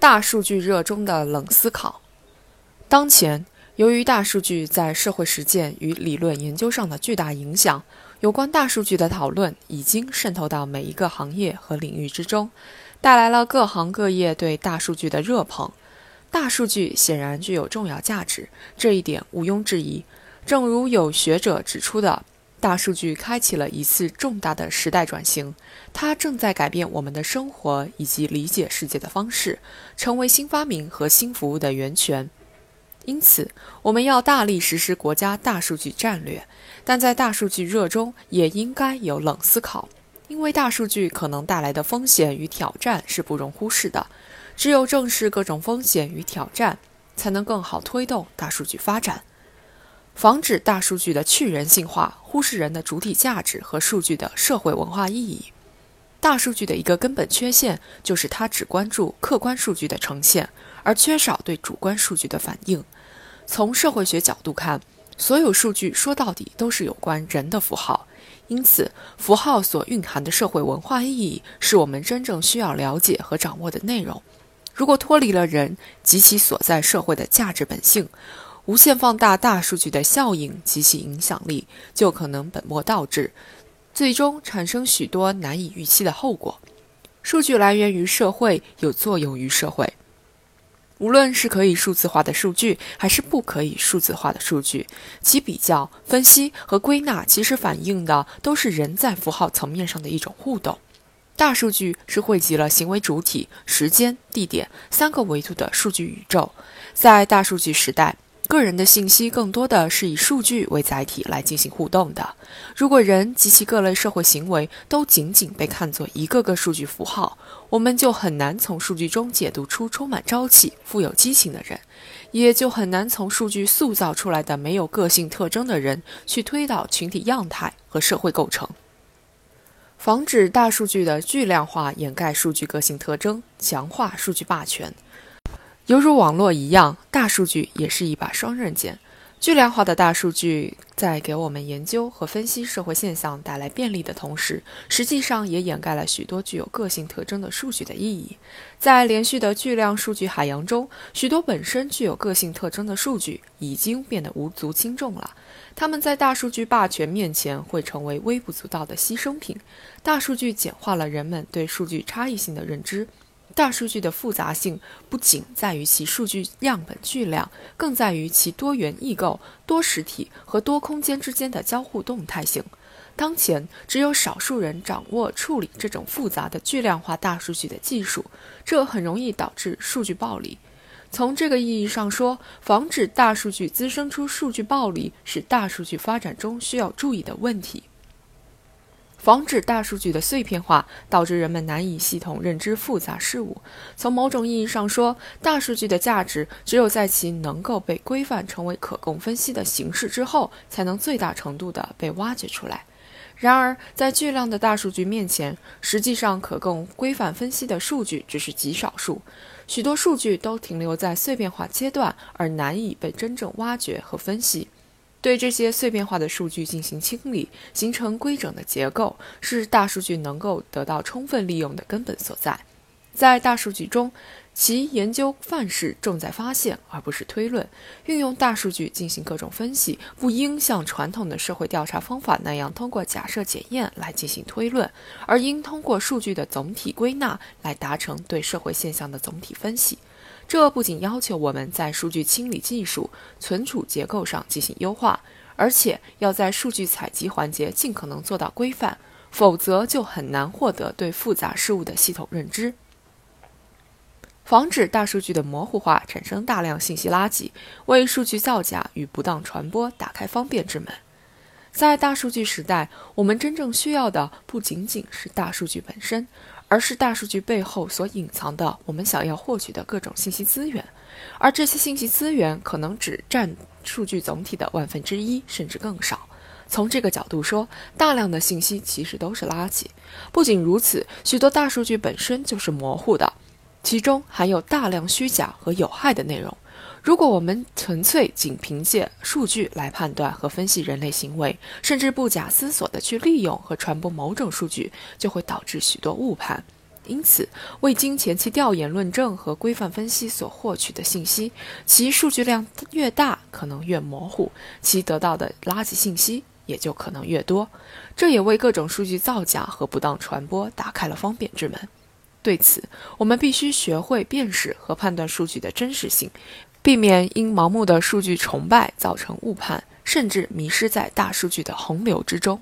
大数据热中的冷思考。当前，由于大数据在社会实践与理论研究上的巨大影响，有关大数据的讨论已经渗透到每一个行业和领域之中，带来了各行各业对大数据的热捧。大数据显然具有重要价值，这一点毋庸置疑。正如有学者指出的。大数据开启了一次重大的时代转型，它正在改变我们的生活以及理解世界的方式，成为新发明和新服务的源泉。因此，我们要大力实施国家大数据战略，但在大数据热中也应该有冷思考，因为大数据可能带来的风险与挑战是不容忽视的。只有正视各种风险与挑战，才能更好推动大数据发展。防止大数据的去人性化，忽视人的主体价值和数据的社会文化意义。大数据的一个根本缺陷就是它只关注客观数据的呈现，而缺少对主观数据的反应。从社会学角度看，所有数据说到底都是有关人的符号，因此符号所蕴含的社会文化意义是我们真正需要了解和掌握的内容。如果脱离了人及其所在社会的价值本性，无限放大大数据的效应及其影响力，就可能本末倒置，最终产生许多难以预期的后果。数据来源于社会，有作用于社会。无论是可以数字化的数据，还是不可以数字化的数据，其比较、分析和归纳，其实反映的都是人在符号层面上的一种互动。大数据是汇集了行为主体、时间、地点三个维度的数据宇宙，在大数据时代。个人的信息更多的是以数据为载体来进行互动的。如果人及其各类社会行为都仅仅被看作一个个数据符号，我们就很难从数据中解读出充满朝气、富有激情的人，也就很难从数据塑造出来的没有个性特征的人去推导群体样态和社会构成。防止大数据的巨量化掩盖数据个性特征，强化数据霸权。犹如网络一样，大数据也是一把双刃剑。巨量化的大数据在给我们研究和分析社会现象带来便利的同时，实际上也掩盖了许多具有个性特征的数据的意义。在连续的巨量数据海洋中，许多本身具有个性特征的数据已经变得无足轻重了。它们在大数据霸权面前会成为微不足道的牺牲品。大数据简化了人们对数据差异性的认知。大数据的复杂性不仅在于其数据样本巨量，更在于其多元异构、多实体和多空间之间的交互动态性。当前，只有少数人掌握处理这种复杂的巨量化大数据的技术，这很容易导致数据暴力。从这个意义上说，防止大数据滋生出数据暴力，是大数据发展中需要注意的问题。防止大数据的碎片化，导致人们难以系统认知复杂事物。从某种意义上说，大数据的价值只有在其能够被规范成为可供分析的形式之后，才能最大程度地被挖掘出来。然而，在巨量的大数据面前，实际上可供规范分析的数据只是极少数，许多数据都停留在碎片化阶段，而难以被真正挖掘和分析。对这些碎片化的数据进行清理，形成规整的结构，是大数据能够得到充分利用的根本所在。在大数据中，其研究范式重在发现，而不是推论。运用大数据进行各种分析，不应像传统的社会调查方法那样通过假设检验来进行推论，而应通过数据的总体归纳来达成对社会现象的总体分析。这不仅要求我们在数据清理技术、存储结构上进行优化，而且要在数据采集环节尽可能做到规范，否则就很难获得对复杂事物的系统认知。防止大数据的模糊化产生大量信息垃圾，为数据造假与不当传播打开方便之门。在大数据时代，我们真正需要的不仅仅是大数据本身。而是大数据背后所隐藏的我们想要获取的各种信息资源，而这些信息资源可能只占数据总体的万分之一，甚至更少。从这个角度说，大量的信息其实都是垃圾。不仅如此，许多大数据本身就是模糊的，其中含有大量虚假和有害的内容。如果我们纯粹仅凭借数据来判断和分析人类行为，甚至不假思索地去利用和传播某种数据，就会导致许多误判。因此，未经前期调研论证和规范分析所获取的信息，其数据量越大，可能越模糊，其得到的垃圾信息也就可能越多。这也为各种数据造假和不当传播打开了方便之门。对此，我们必须学会辨识和判断数据的真实性，避免因盲目的数据崇拜造成误判，甚至迷失在大数据的洪流之中。